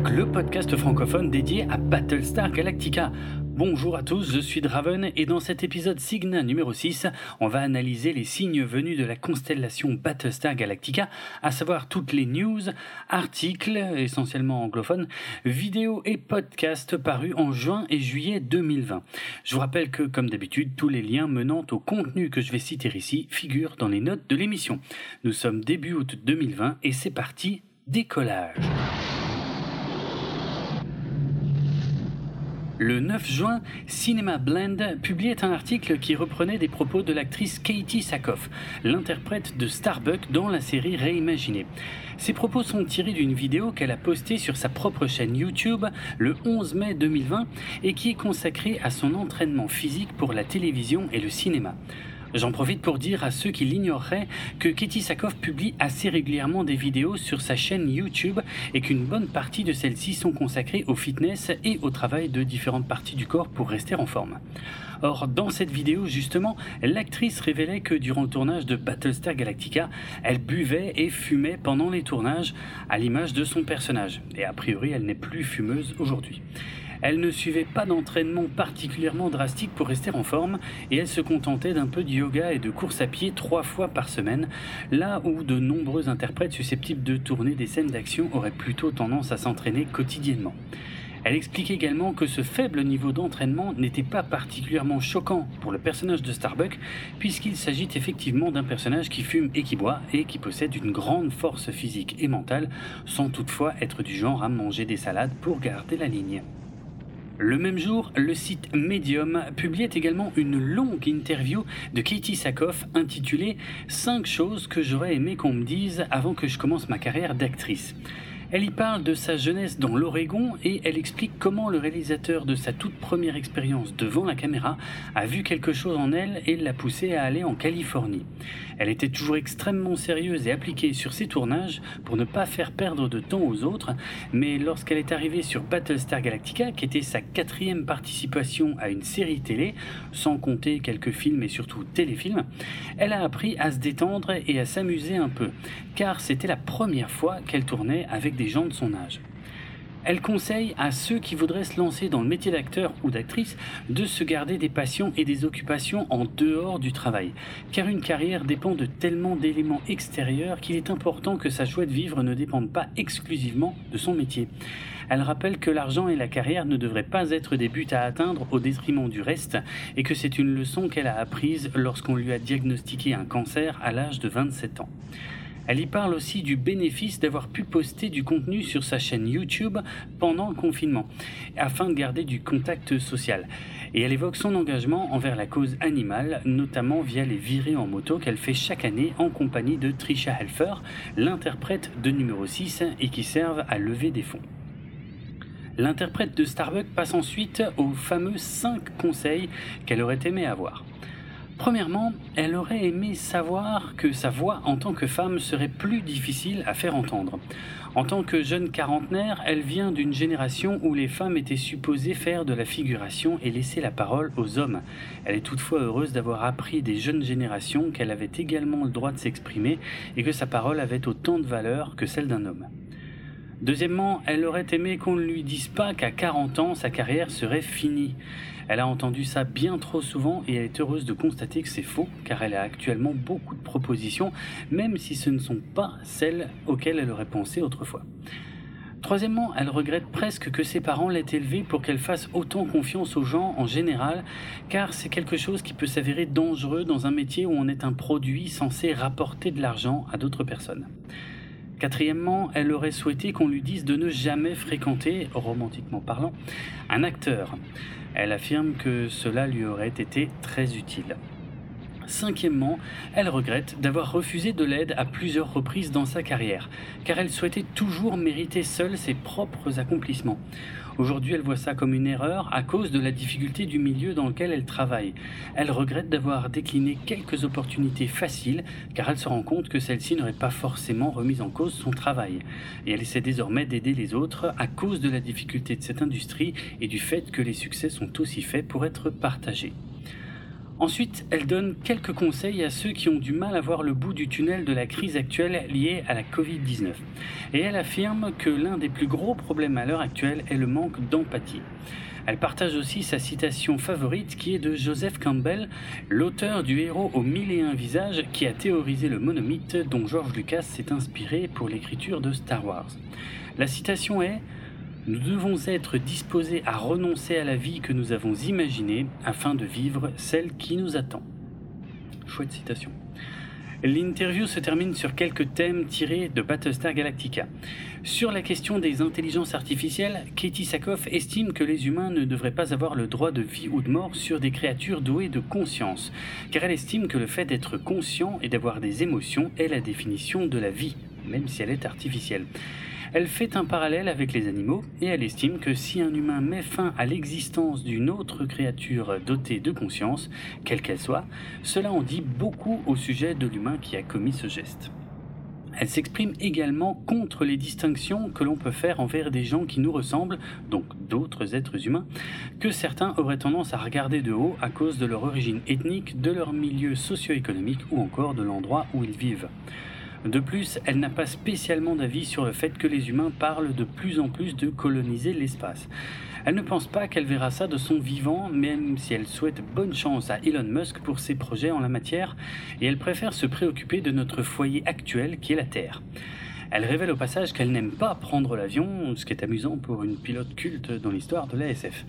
Le podcast francophone dédié à Battlestar Galactica. Bonjour à tous, je suis Draven et dans cet épisode Signa numéro 6, on va analyser les signes venus de la constellation Battlestar Galactica, à savoir toutes les news, articles, essentiellement anglophones, vidéos et podcasts parus en juin et juillet 2020. Je vous rappelle que, comme d'habitude, tous les liens menant au contenu que je vais citer ici figurent dans les notes de l'émission. Nous sommes début août 2020 et c'est parti, décollage. Le 9 juin, Cinema Blend publiait un article qui reprenait des propos de l'actrice Katie Sackhoff, l'interprète de Starbuck dans la série réimaginée. Ces propos sont tirés d'une vidéo qu'elle a postée sur sa propre chaîne YouTube le 11 mai 2020 et qui est consacrée à son entraînement physique pour la télévision et le cinéma. J'en profite pour dire à ceux qui l'ignoreraient que Katie Sackhoff publie assez régulièrement des vidéos sur sa chaîne YouTube et qu'une bonne partie de celles-ci sont consacrées au fitness et au travail de différentes parties du corps pour rester en forme. Or, dans cette vidéo, justement, l'actrice révélait que durant le tournage de Battlestar Galactica, elle buvait et fumait pendant les tournages, à l'image de son personnage. Et a priori, elle n'est plus fumeuse aujourd'hui. Elle ne suivait pas d'entraînement particulièrement drastique pour rester en forme et elle se contentait d'un peu de yoga et de course à pied trois fois par semaine, là où de nombreux interprètes susceptibles de tourner des scènes d'action auraient plutôt tendance à s'entraîner quotidiennement. Elle explique également que ce faible niveau d'entraînement n'était pas particulièrement choquant pour le personnage de Starbuck, puisqu'il s'agit effectivement d'un personnage qui fume et qui boit et qui possède une grande force physique et mentale, sans toutefois être du genre à manger des salades pour garder la ligne. Le même jour, le site Medium publiait également une longue interview de Katie Sackhoff intitulée 5 choses que j'aurais aimé qu'on me dise avant que je commence ma carrière d'actrice. Elle y parle de sa jeunesse dans l'Oregon et elle explique comment le réalisateur de sa toute première expérience devant la caméra a vu quelque chose en elle et l'a poussée à aller en Californie. Elle était toujours extrêmement sérieuse et appliquée sur ses tournages pour ne pas faire perdre de temps aux autres, mais lorsqu'elle est arrivée sur Battlestar Galactica, qui était sa quatrième participation à une série télé, sans compter quelques films et surtout téléfilms, elle a appris à se détendre et à s'amuser un peu, car c'était la première fois qu'elle tournait avec des gens de son âge. Elle conseille à ceux qui voudraient se lancer dans le métier d'acteur ou d'actrice de se garder des passions et des occupations en dehors du travail, car une carrière dépend de tellement d'éléments extérieurs qu'il est important que sa joie de vivre ne dépende pas exclusivement de son métier. Elle rappelle que l'argent et la carrière ne devraient pas être des buts à atteindre au détriment du reste, et que c'est une leçon qu'elle a apprise lorsqu'on lui a diagnostiqué un cancer à l'âge de 27 ans. Elle y parle aussi du bénéfice d'avoir pu poster du contenu sur sa chaîne YouTube pendant le confinement, afin de garder du contact social. Et elle évoque son engagement envers la cause animale, notamment via les virées en moto qu'elle fait chaque année en compagnie de Trisha Helfer, l'interprète de numéro 6 et qui servent à lever des fonds. L'interprète de Starbucks passe ensuite aux fameux 5 conseils qu'elle aurait aimé avoir. Premièrement, elle aurait aimé savoir que sa voix en tant que femme serait plus difficile à faire entendre. En tant que jeune quarantenaire, elle vient d'une génération où les femmes étaient supposées faire de la figuration et laisser la parole aux hommes. Elle est toutefois heureuse d'avoir appris des jeunes générations qu'elle avait également le droit de s'exprimer et que sa parole avait autant de valeur que celle d'un homme. Deuxièmement, elle aurait aimé qu'on ne lui dise pas qu'à 40 ans, sa carrière serait finie. Elle a entendu ça bien trop souvent et elle est heureuse de constater que c'est faux, car elle a actuellement beaucoup de propositions, même si ce ne sont pas celles auxquelles elle aurait pensé autrefois. Troisièmement, elle regrette presque que ses parents l'aient élevée pour qu'elle fasse autant confiance aux gens en général, car c'est quelque chose qui peut s'avérer dangereux dans un métier où on est un produit censé rapporter de l'argent à d'autres personnes. Quatrièmement, elle aurait souhaité qu'on lui dise de ne jamais fréquenter, romantiquement parlant, un acteur. Elle affirme que cela lui aurait été très utile. Cinquièmement, elle regrette d'avoir refusé de l'aide à plusieurs reprises dans sa carrière, car elle souhaitait toujours mériter seule ses propres accomplissements. Aujourd'hui, elle voit ça comme une erreur à cause de la difficulté du milieu dans lequel elle travaille. Elle regrette d'avoir décliné quelques opportunités faciles, car elle se rend compte que celle-ci n'aurait pas forcément remis en cause son travail. Et elle essaie désormais d'aider les autres à cause de la difficulté de cette industrie et du fait que les succès sont aussi faits pour être partagés. Ensuite, elle donne quelques conseils à ceux qui ont du mal à voir le bout du tunnel de la crise actuelle liée à la Covid-19. Et elle affirme que l'un des plus gros problèmes à l'heure actuelle est le manque d'empathie. Elle partage aussi sa citation favorite qui est de Joseph Campbell, l'auteur du héros aux mille et un visages qui a théorisé le monomythe dont George Lucas s'est inspiré pour l'écriture de Star Wars. La citation est Nous devons être disposés à renoncer à la vie que nous avons imaginée afin de vivre celle qui nous attend. Chouette citation. L'interview se termine sur quelques thèmes tirés de Battlestar Galactica. Sur la question des intelligences artificielles, Katie Sackhoff estime que les humains ne devraient pas avoir le droit de vie ou de mort sur des créatures douées de conscience, car elle estime que le fait d'être conscient et d'avoir des émotions est la définition de la vie, même si elle est artificielle. Elle fait un parallèle avec les animaux et elle estime que si un humain met fin à l'existence d'une autre créature dotée de conscience, quelle qu'elle soit, cela en dit beaucoup au sujet de l'humain qui a commis ce geste. Elle s'exprime également contre les distinctions que l'on peut faire envers des gens qui nous ressemblent, donc d'autres êtres humains, que certains auraient tendance à regarder de haut à cause de leur origine ethnique, de leur milieu socio-économique ou encore de l'endroit où ils vivent. De plus, elle n'a pas spécialement d'avis sur le fait que les humains parlent de plus en plus de coloniser l'espace. Elle ne pense pas qu'elle verra ça de son vivant, même si elle souhaite bonne chance à Elon Musk pour ses projets en la matière, et elle préfère se préoccuper de notre foyer actuel qui est la Terre. Elle révèle au passage qu'elle n'aime pas prendre l'avion, ce qui est amusant pour une pilote culte dans l'histoire de l'ASF,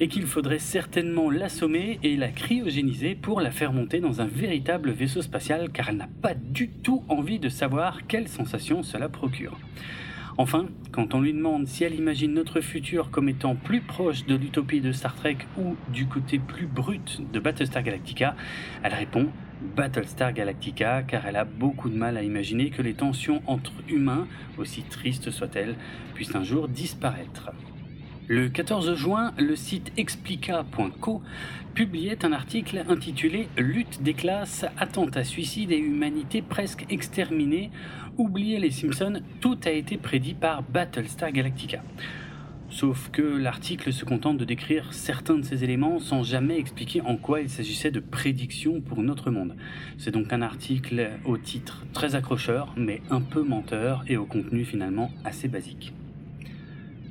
et qu'il faudrait certainement l'assommer et la cryogéniser pour la faire monter dans un véritable vaisseau spatial car elle n'a pas du tout envie de savoir quelle sensation cela procure. Enfin, quand on lui demande si elle imagine notre futur comme étant plus proche de l'utopie de Star Trek ou du côté plus brut de Battlestar Galactica, elle répond Battlestar Galactica car elle a beaucoup de mal à imaginer que les tensions entre humains, aussi tristes soient-elles, puissent un jour disparaître. Le 14 juin, le site explica.co publiait un article intitulé Lutte des classes, attentat suicide et humanité presque exterminée. Oubliez les Simpsons, tout a été prédit par Battlestar Galactica. Sauf que l'article se contente de décrire certains de ces éléments sans jamais expliquer en quoi il s'agissait de prédictions pour notre monde. C'est donc un article au titre très accrocheur, mais un peu menteur et au contenu finalement assez basique.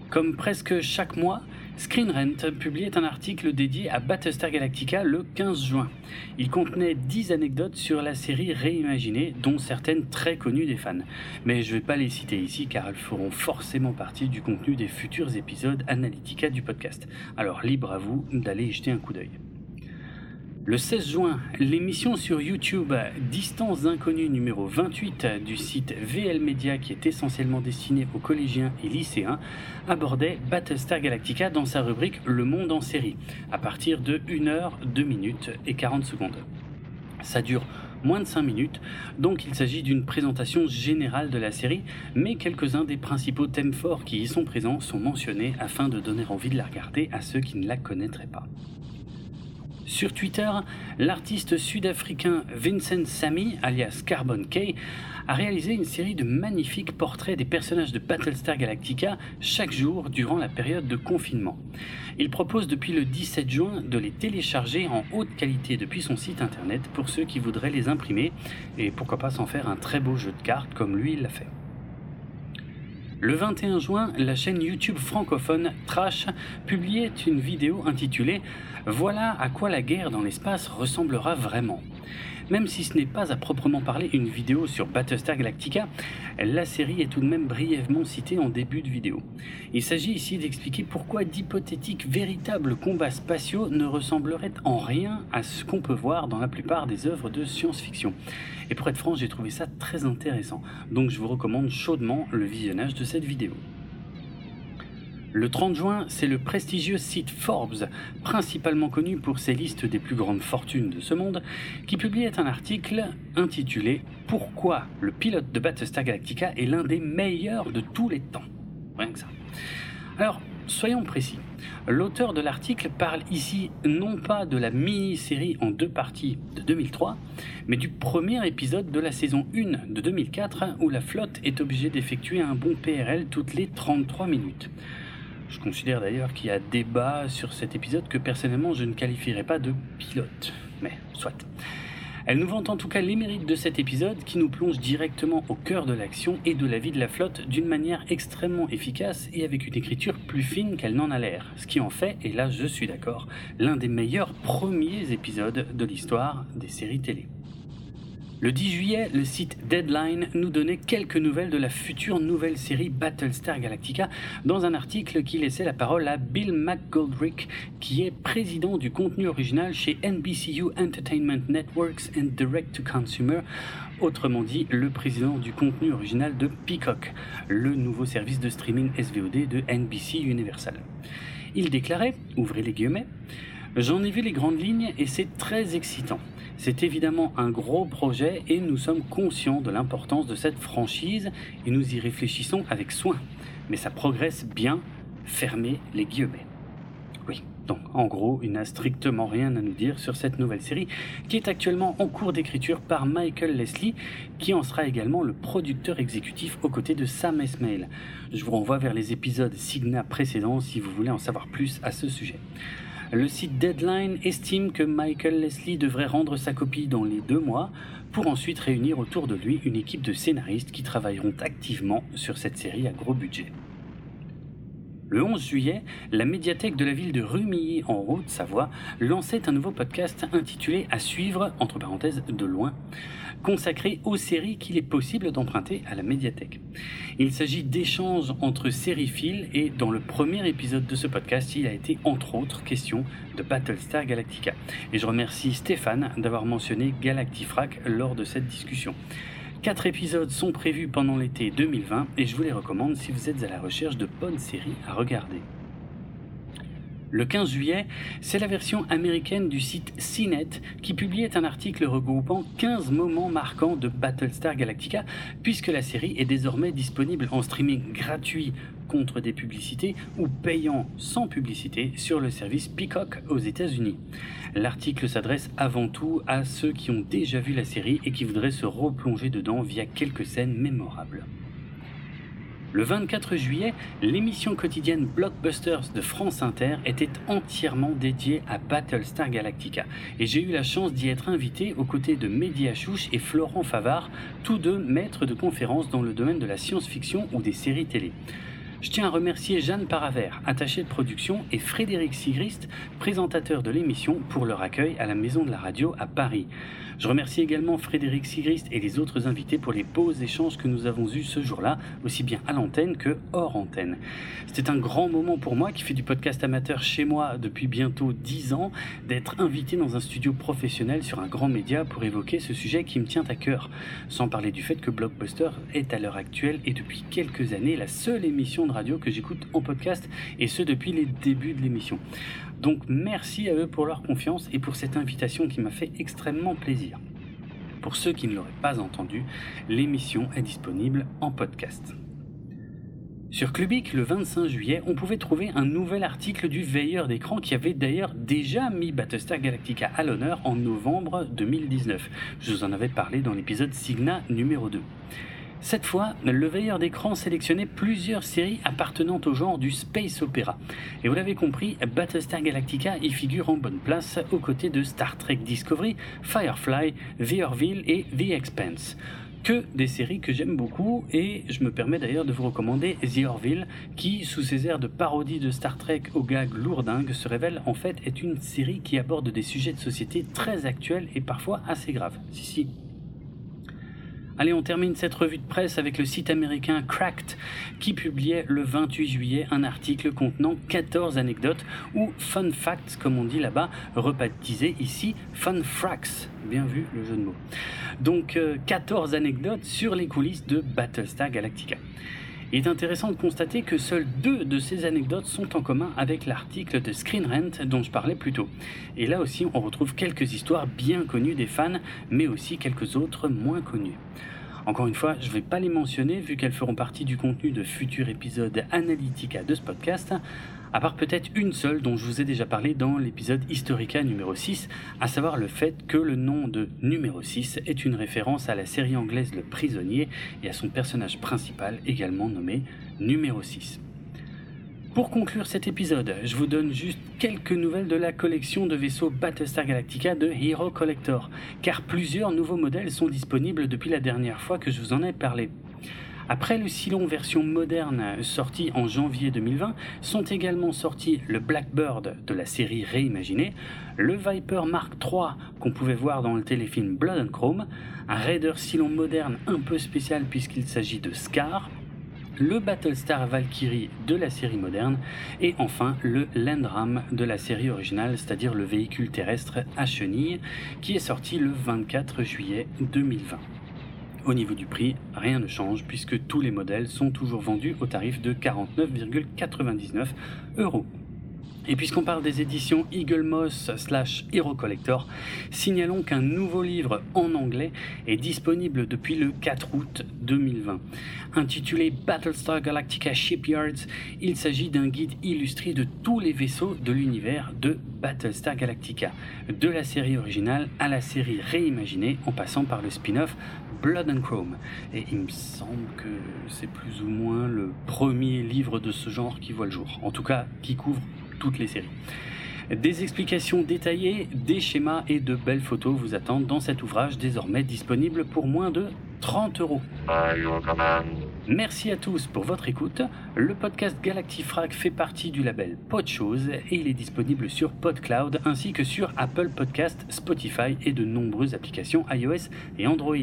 Comme presque chaque mois, Screen Rant publiait un article dédié à Battlestar Galactica le 15 juin. Il contenait 10 anecdotes sur la série réimaginée, dont certaines très connues des fans. Mais je ne vais pas les citer ici car elles feront forcément partie du contenu des futurs épisodes Analytica du podcast. Alors libre à vous d'aller y jeter un coup d'œil. Le 16 juin, l'émission sur YouTube Distance inconnue numéro 28 du site VL Media qui est essentiellement destiné aux collégiens et lycéens abordait Battlestar Galactica dans sa rubrique Le monde en série à partir de 1 h 2 minutes et 40 secondes. Ça dure moins de 5 minutes, donc il s'agit d'une présentation générale de la série, mais quelques-uns des principaux thèmes forts qui y sont présents sont mentionnés afin de donner envie de la regarder à ceux qui ne la connaîtraient pas. Sur Twitter, l'artiste sud-africain Vincent Samy, alias Carbon K, a réalisé une série de magnifiques portraits des personnages de Battlestar Galactica chaque jour durant la période de confinement. Il propose depuis le 17 juin de les télécharger en haute qualité depuis son site internet pour ceux qui voudraient les imprimer et pourquoi pas s'en faire un très beau jeu de cartes comme lui l'a fait. Le 21 juin, la chaîne YouTube francophone Trash publiait une vidéo intitulée Voilà à quoi la guerre dans l'espace ressemblera vraiment. Même si ce n'est pas à proprement parler une vidéo sur Battlestar Galactica, la série est tout de même brièvement citée en début de vidéo. Il s'agit ici d'expliquer pourquoi d'hypothétiques véritables combats spatiaux ne ressembleraient en rien à ce qu'on peut voir dans la plupart des œuvres de science-fiction. Et pour être franc, j'ai trouvé ça très intéressant, donc je vous recommande chaudement le visionnage de cette vidéo. Le 30 juin, c'est le prestigieux site Forbes, principalement connu pour ses listes des plus grandes fortunes de ce monde, qui publiait un article intitulé Pourquoi le pilote de Battlestar Galactica est l'un des meilleurs de tous les temps? Rien que ça. Alors, soyons précis. L'auteur de l'article parle ici non pas de la mini-série en deux parties de 2003, mais du premier épisode de la saison 1 de 2004 où la flotte est obligée d'effectuer un bon PRL toutes les 33 minutes. Je considère d'ailleurs qu'il y a débat sur cet épisode que personnellement je ne qualifierais pas de pilote. mais soit. Elle nous vante en tout cas les mérites de cet épisode qui nous plonge directement au cœur de l'action et de la vie de la flotte d'une manière extrêmement efficace et avec une écriture plus fine qu'elle n'en a l'air. Ce qui en fait, et là je suis d'accord, l'un des meilleurs premiers épisodes de l'histoire des séries télé. Le 10 juillet, le site Deadline nous donnait quelques nouvelles de la future nouvelle série Battlestar Galactica dans un article qui laissait la parole à Bill McGoldrick, qui est président du contenu original chez NBCU Entertainment Networks and Direct to Consumer, autrement dit le président du contenu original de Peacock, le nouveau service de streaming SVOD de NBC Universal. Il déclarait, ouvrez les guillemets, J'en ai vu les grandes lignes et c'est très excitant. C'est évidemment un gros projet et nous sommes conscients de l'importance de cette franchise et nous y réfléchissons avec soin. Mais ça progresse bien, fermez les guillemets. Oui, donc en gros, il n'a strictement rien à nous dire sur cette nouvelle série qui est actuellement en cours d'écriture par Michael Leslie qui en sera également le producteur exécutif aux côtés de Sam Esmail. Je vous renvoie vers les épisodes Signa précédents si vous voulez en savoir plus à ce sujet. Le site Deadline estime que Michael Leslie devrait rendre sa copie dans les deux mois pour ensuite réunir autour de lui une équipe de scénaristes qui travailleront activement sur cette série à gros budget. Le 11 juillet, la médiathèque de la ville de Rumilly en Haute-Savoie lançait un nouveau podcast intitulé À suivre, entre parenthèses, de loin, consacré aux séries qu'il est possible d'emprunter à la médiathèque. Il s'agit d'échanges entre sériphiles et dans le premier épisode de ce podcast, il a été entre autres question de Battlestar Galactica. Et je remercie Stéphane d'avoir mentionné Galactifrac lors de cette discussion. Quatre épisodes sont prévus pendant l'été 2020 et je vous les recommande si vous êtes à la recherche de bonnes séries à regarder. Le 15 juillet, c'est la version américaine du site CNET qui publiait un article regroupant 15 moments marquants de Battlestar Galactica, puisque la série est désormais disponible en streaming gratuit contre des publicités ou payant sans publicité sur le service Peacock aux États-Unis. L'article s'adresse avant tout à ceux qui ont déjà vu la série et qui voudraient se replonger dedans via quelques scènes mémorables. Le 24 juillet, l'émission quotidienne Blockbusters de France Inter était entièrement dédiée à Battlestar Galactica et j'ai eu la chance d'y être invité aux côtés de Mehdi Achouche et Florent Favard, tous deux maîtres de conférences dans le domaine de la science-fiction ou des séries télé. Je tiens à remercier Jeanne Paravert, attachée de production, et Frédéric Sigrist, présentateur de l'émission, pour leur accueil à la Maison de la Radio à Paris. Je remercie également Frédéric Sigrist et les autres invités pour les beaux échanges que nous avons eus ce jour-là, aussi bien à l'antenne que hors antenne. C'était un grand moment pour moi qui fait du podcast amateur chez moi depuis bientôt 10 ans, d'être invité dans un studio professionnel sur un grand média pour évoquer ce sujet qui me tient à cœur. Sans parler du fait que Blockbuster est à l'heure actuelle et depuis quelques années la seule émission de radio que j'écoute en podcast et ce depuis les débuts de l'émission. Donc merci à eux pour leur confiance et pour cette invitation qui m'a fait extrêmement plaisir. Pour ceux qui ne l'auraient pas entendu, l'émission est disponible en podcast. Sur Clubic, le 25 juillet, on pouvait trouver un nouvel article du veilleur d'écran qui avait d'ailleurs déjà mis Battlestar Galactica à l'honneur en novembre 2019. Je vous en avais parlé dans l'épisode Signa numéro 2. Cette fois, le veilleur d'écran sélectionnait plusieurs séries appartenant au genre du space opéra. Et vous l'avez compris, Battlestar Galactica y figure en bonne place aux côtés de Star Trek Discovery, Firefly, The Orville et The Expanse. Que des séries que j'aime beaucoup et je me permets d'ailleurs de vous recommander The Orville qui, sous ses airs de parodie de Star Trek au gag lourdingue, se révèle en fait être une série qui aborde des sujets de société très actuels et parfois assez graves. Si, si, Allez, on termine cette revue de presse avec le site américain Cracked qui publiait le 28 juillet un article contenant 14 anecdotes ou fun facts comme on dit là-bas, rebaptisé ici fun fracks. Bien vu le jeu de mots. Donc 14 euh, anecdotes sur les coulisses de Battlestar Galactica. Il est intéressant de constater que seules deux de ces anecdotes sont en commun avec l'article de Screen Rant dont je parlais plus tôt. Et là aussi, on retrouve quelques histoires bien connues des fans, mais aussi quelques autres moins connues. Encore une fois, je ne vais pas les mentionner vu qu'elles feront partie du contenu de futurs épisodes Analytica de ce podcast, à part peut-être une seule dont je vous ai déjà parlé dans l'épisode Historica numéro 6, à savoir le fait que le nom de numéro 6 est une référence à la série anglaise Le Prisonnier et à son personnage principal également nommé numéro 6. Pour conclure cet épisode, je vous donne juste quelques nouvelles de la collection de vaisseaux Battlestar Galactica de Hero Collector, car plusieurs nouveaux modèles sont disponibles depuis la dernière fois que je vous en ai parlé. Après le Silon version moderne sorti en janvier 2020, sont également sortis le Blackbird de la série réimaginée, le Viper Mark III qu'on pouvait voir dans le téléfilm Blood and Chrome, un Raider Silon moderne un peu spécial puisqu'il s'agit de Scar, le Battlestar Valkyrie de la série moderne et enfin le Landram de la série originale, c'est-à-dire le véhicule terrestre à chenilles qui est sorti le 24 juillet 2020. Au niveau du prix, rien ne change puisque tous les modèles sont toujours vendus au tarif de 49,99 euros. Et puisqu'on parle des éditions Eagle Moss slash Hero Collector, signalons qu'un nouveau livre en anglais est disponible depuis le 4 août 2020. Intitulé Battlestar Galactica Shipyards, il s'agit d'un guide illustré de tous les vaisseaux de l'univers de Battlestar Galactica, de la série originale à la série réimaginée en passant par le spin-off Blood and Chrome. Et il me semble que c'est plus ou moins le premier livre de ce genre qui voit le jour, en tout cas qui couvre toutes les séries. Des explications détaillées, des schémas et de belles photos vous attendent dans cet ouvrage désormais disponible pour moins de 30 euros. Merci à tous pour votre écoute. Le podcast Galactifrac fait partie du label Podchose et il est disponible sur PodCloud ainsi que sur Apple Podcast, Spotify et de nombreuses applications iOS et Android.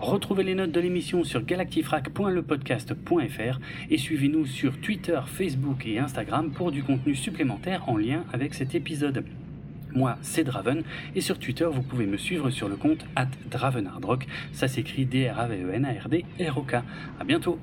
Retrouvez les notes de l'émission sur galactifrac.lepodcast.fr et suivez-nous sur Twitter, Facebook et Instagram pour du contenu supplémentaire en lien avec cet épisode. Moi, c'est Draven, et sur Twitter, vous pouvez me suivre sur le compte at. Ça s'écrit D-R-A-V-E-N-A-R-D-R-O-K. À bientôt!